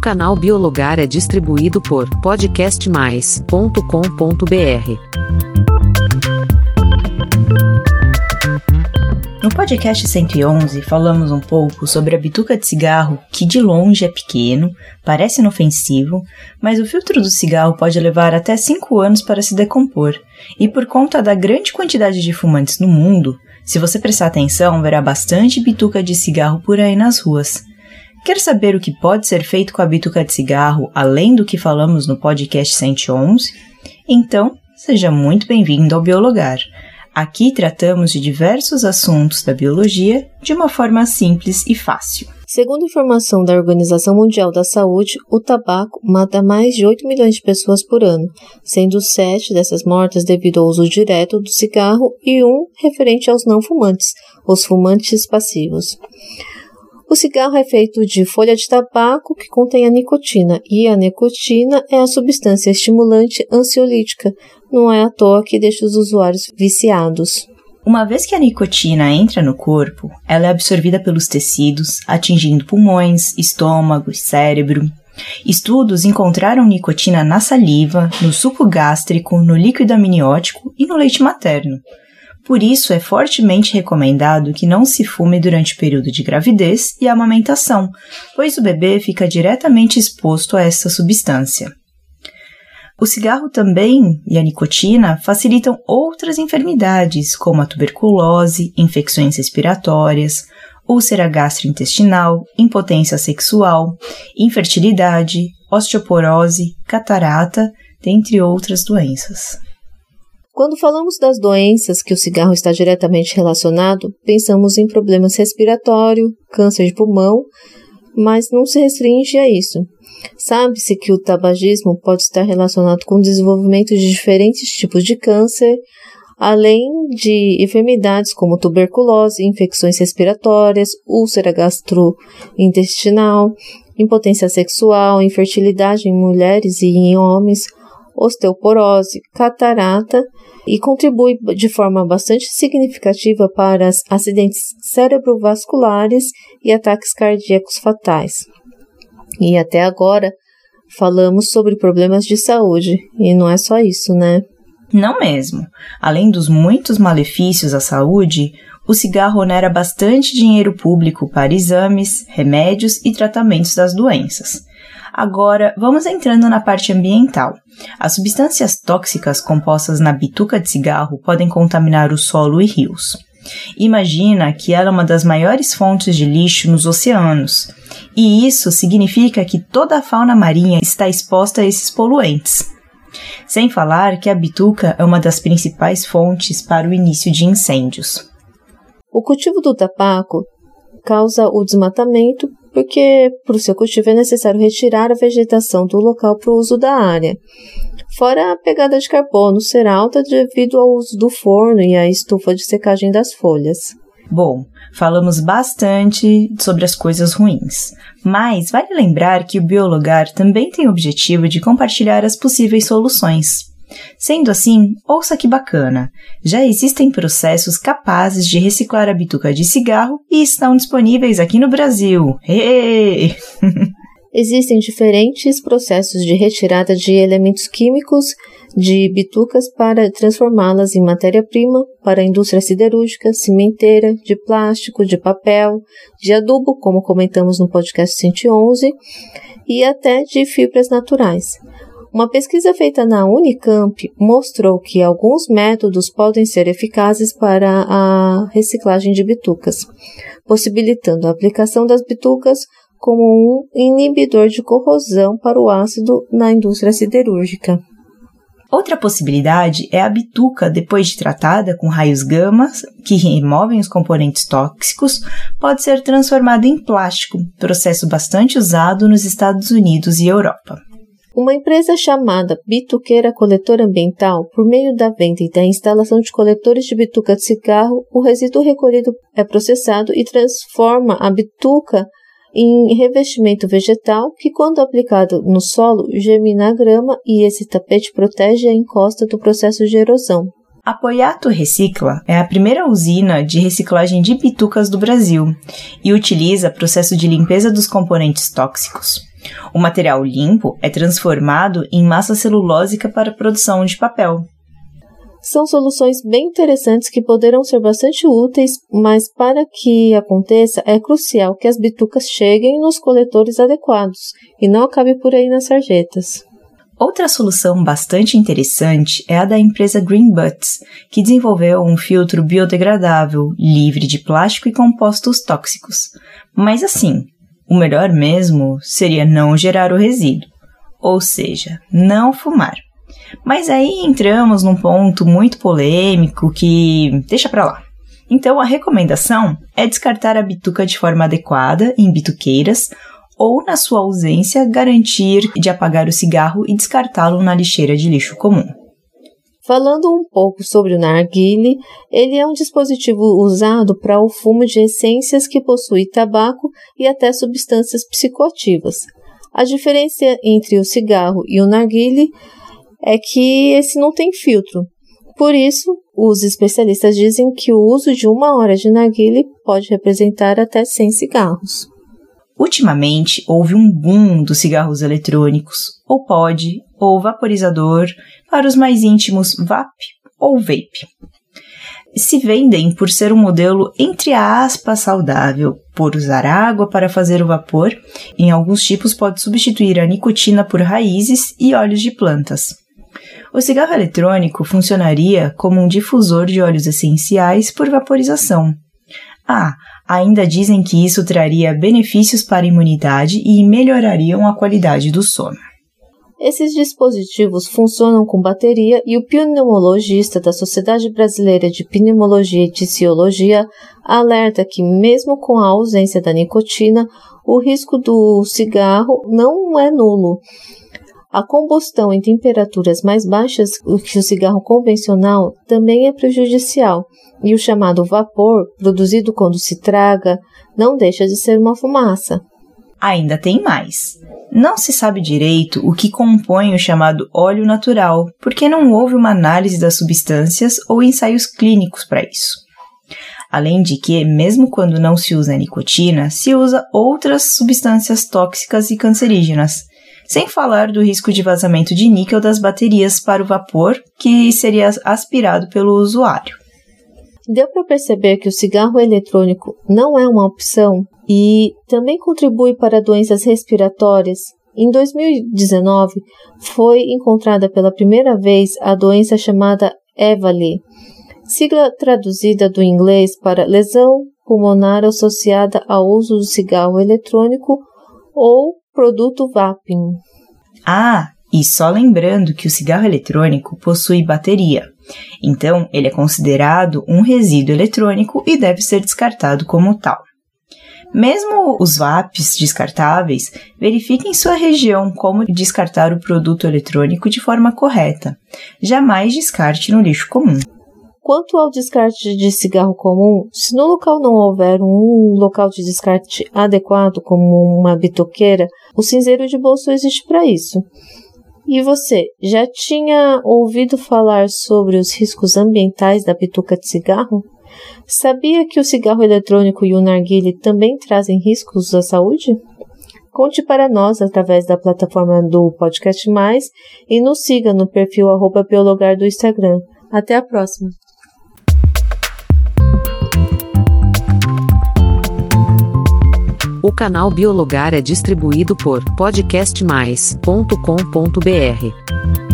canal Biologar é distribuído por podcastmais.com.br. No podcast 111, falamos um pouco sobre a bituca de cigarro, que de longe é pequeno, parece inofensivo, mas o filtro do cigarro pode levar até 5 anos para se decompor, e por conta da grande quantidade de fumantes no mundo, se você prestar atenção, verá bastante bituca de cigarro por aí nas ruas. Quer saber o que pode ser feito com a bituca de cigarro, além do que falamos no podcast 111? Então, seja muito bem-vindo ao Biologar. Aqui tratamos de diversos assuntos da biologia de uma forma simples e fácil. Segundo informação da Organização Mundial da Saúde, o tabaco mata mais de 8 milhões de pessoas por ano, sendo 7 dessas mortes devido ao uso direto do cigarro e um referente aos não fumantes, os fumantes passivos. O cigarro é feito de folha de tabaco que contém a nicotina, e a nicotina é a substância estimulante ansiolítica. Não é à toa que deixa os usuários viciados. Uma vez que a nicotina entra no corpo, ela é absorvida pelos tecidos, atingindo pulmões, estômago e cérebro. Estudos encontraram nicotina na saliva, no suco gástrico, no líquido amniótico e no leite materno. Por isso, é fortemente recomendado que não se fume durante o período de gravidez e amamentação, pois o bebê fica diretamente exposto a essa substância. O cigarro também e a nicotina facilitam outras enfermidades, como a tuberculose, infecções respiratórias, úlcera gastrointestinal, impotência sexual, infertilidade, osteoporose, catarata, dentre outras doenças. Quando falamos das doenças que o cigarro está diretamente relacionado, pensamos em problemas respiratórios, câncer de pulmão, mas não se restringe a isso. Sabe-se que o tabagismo pode estar relacionado com o desenvolvimento de diferentes tipos de câncer, além de enfermidades como tuberculose, infecções respiratórias, úlcera gastrointestinal, impotência sexual, infertilidade em mulheres e em homens, osteoporose, catarata e contribui de forma bastante significativa para acidentes cerebrovasculares e ataques cardíacos fatais. E até agora falamos sobre problemas de saúde, e não é só isso, né? Não mesmo. Além dos muitos malefícios à saúde, o cigarro onera bastante dinheiro público para exames, remédios e tratamentos das doenças. Agora, vamos entrando na parte ambiental. As substâncias tóxicas compostas na bituca de cigarro podem contaminar o solo e rios. Imagina que ela é uma das maiores fontes de lixo nos oceanos, e isso significa que toda a fauna marinha está exposta a esses poluentes. Sem falar que a bituca é uma das principais fontes para o início de incêndios. O cultivo do tabaco causa o desmatamento porque para o seu cultivo é necessário retirar a vegetação do local para o uso da área. Fora a pegada de carbono ser alta devido ao uso do forno e à estufa de secagem das folhas. Bom, falamos bastante sobre as coisas ruins, mas vale lembrar que o Biologar também tem o objetivo de compartilhar as possíveis soluções. Sendo assim, ouça que bacana! Já existem processos capazes de reciclar a bituca de cigarro e estão disponíveis aqui no Brasil. Hey! Existem diferentes processos de retirada de elementos químicos de bitucas para transformá-las em matéria-prima para a indústria siderúrgica, cimenteira, de plástico, de papel, de adubo, como comentamos no podcast 111, e até de fibras naturais. Uma pesquisa feita na Unicamp mostrou que alguns métodos podem ser eficazes para a reciclagem de bitucas, possibilitando a aplicação das bitucas como um inibidor de corrosão para o ácido na indústria siderúrgica. Outra possibilidade é a bituca, depois de tratada com raios gama, que removem os componentes tóxicos, pode ser transformada em plástico, processo bastante usado nos Estados Unidos e Europa. Uma empresa chamada Bituqueira Coletora Ambiental, por meio da venda e da instalação de coletores de bituca de cigarro, o resíduo recolhido é processado e transforma a bituca em revestimento vegetal que, quando aplicado no solo, germina a grama e esse tapete protege a encosta do processo de erosão. A Poiato Recicla é a primeira usina de reciclagem de bitucas do Brasil e utiliza processo de limpeza dos componentes tóxicos. O material limpo é transformado em massa celulósica para a produção de papel. São soluções bem interessantes que poderão ser bastante úteis, mas para que aconteça é crucial que as bitucas cheguem nos coletores adequados e não acabe por aí nas sarjetas. Outra solução bastante interessante é a da empresa Green Butts, que desenvolveu um filtro biodegradável, livre de plástico e compostos tóxicos. Mas assim, o melhor mesmo seria não gerar o resíduo, ou seja, não fumar. Mas aí entramos num ponto muito polêmico que deixa pra lá. Então a recomendação é descartar a bituca de forma adequada em bituqueiras ou, na sua ausência, garantir de apagar o cigarro e descartá-lo na lixeira de lixo comum. Falando um pouco sobre o narguile, ele é um dispositivo usado para o fumo de essências que possui tabaco e até substâncias psicoativas. A diferença entre o cigarro e o narguile é que esse não tem filtro. Por isso, os especialistas dizem que o uso de uma hora de narguile pode representar até 100 cigarros. Ultimamente, houve um boom dos cigarros eletrônicos, ou pod, ou vaporizador, para os mais íntimos VAP ou vape. Se vendem por ser um modelo entre aspas saudável, por usar água para fazer o vapor, em alguns tipos pode substituir a nicotina por raízes e óleos de plantas. O cigarro eletrônico funcionaria como um difusor de óleos essenciais por vaporização. Ah, ainda dizem que isso traria benefícios para a imunidade e melhorariam a qualidade do sono. Esses dispositivos funcionam com bateria e o pneumologista da Sociedade Brasileira de Pneumologia e Ticiologia alerta que, mesmo com a ausência da nicotina, o risco do cigarro não é nulo. A combustão em temperaturas mais baixas que o cigarro convencional também é prejudicial, e o chamado vapor, produzido quando se traga, não deixa de ser uma fumaça. Ainda tem mais. Não se sabe direito o que compõe o chamado óleo natural, porque não houve uma análise das substâncias ou ensaios clínicos para isso. Além de que, mesmo quando não se usa nicotina, se usa outras substâncias tóxicas e cancerígenas, sem falar do risco de vazamento de níquel das baterias para o vapor que seria aspirado pelo usuário. Deu para perceber que o cigarro eletrônico não é uma opção e também contribui para doenças respiratórias. Em 2019, foi encontrada pela primeira vez a doença chamada EVALI, sigla traduzida do inglês para lesão pulmonar associada ao uso do cigarro eletrônico ou produto vaping. Ah, e só lembrando que o cigarro eletrônico possui bateria, então ele é considerado um resíduo eletrônico e deve ser descartado como tal. Mesmo os VAPs descartáveis, verifique em sua região como descartar o produto eletrônico de forma correta. Jamais descarte no lixo comum. Quanto ao descarte de cigarro comum, se no local não houver um local de descarte adequado, como uma bitoqueira, o cinzeiro de bolso existe para isso. E você, já tinha ouvido falar sobre os riscos ambientais da bituca de cigarro? Sabia que o cigarro eletrônico e o narguile também trazem riscos à saúde? Conte para nós através da plataforma do Podcast Mais e nos siga no perfil arroba Biologar do Instagram. Até a próxima! Canal Biologar é distribuído por podcastmais.com.br.